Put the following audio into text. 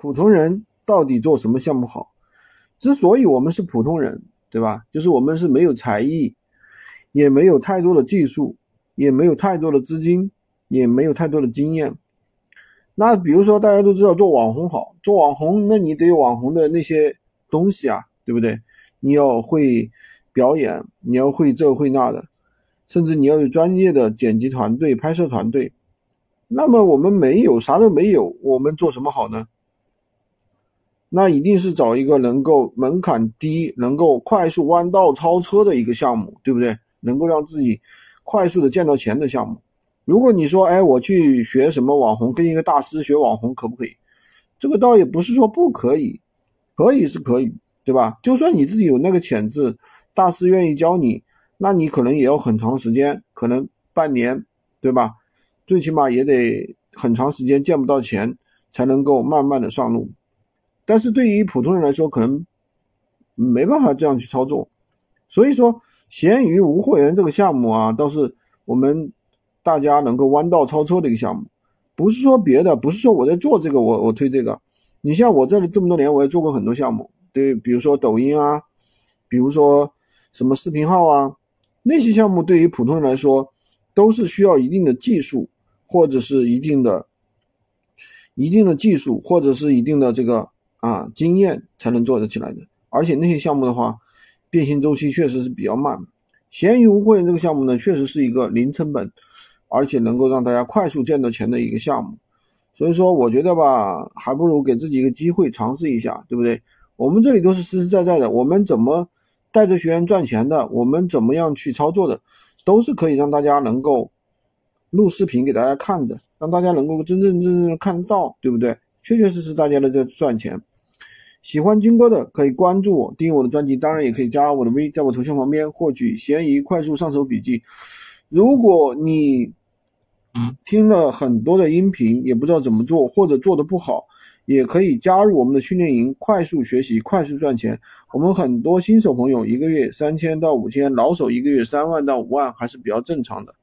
普通人到底做什么项目好？之所以我们是普通人，对吧？就是我们是没有才艺，也没有太多的技术，也没有太多的资金，也没有太多的经验。那比如说，大家都知道做网红好，做网红，那你得有网红的那些东西啊，对不对？你要会表演，你要会这会那的，甚至你要有专业的剪辑团队、拍摄团队。那么我们没有，啥都没有，我们做什么好呢？那一定是找一个能够门槛低、能够快速弯道超车的一个项目，对不对？能够让自己快速的见到钱的项目。如果你说，哎，我去学什么网红，跟一个大师学网红可不可以？这个倒也不是说不可以，可以是可以，对吧？就算你自己有那个潜质，大师愿意教你，那你可能也要很长时间，可能半年，对吧？最起码也得很长时间见不到钱，才能够慢慢的上路。但是对于普通人来说，可能没办法这样去操作。所以说，闲鱼无货源这个项目啊，倒是我们。大家能够弯道超车的一个项目，不是说别的，不是说我在做这个，我我推这个。你像我这里这么多年，我也做过很多项目，对，比如说抖音啊，比如说什么视频号啊，那些项目对于普通人来说，都是需要一定的技术，或者是一定的、一定的技术，或者是一定的这个啊经验才能做得起来的。而且那些项目的话，变现周期确实是比较慢。闲鱼无货源这个项目呢，确实是一个零成本。而且能够让大家快速见到钱的一个项目，所以说我觉得吧，还不如给自己一个机会尝试一下，对不对？我们这里都是实实在在的，我们怎么带着学员赚钱的，我们怎么样去操作的，都是可以让大家能够录视频给大家看的，让大家能够真真正正看到，对不对？确确实实大家都在赚钱。喜欢军哥的可以关注我，订阅我的专辑，当然也可以加我的微，在我头像旁边获取闲鱼快速上手笔记。如果你听了很多的音频，也不知道怎么做，或者做的不好，也可以加入我们的训练营，快速学习，快速赚钱。我们很多新手朋友一个月三千到五千，老手一个月三万到五万还是比较正常的。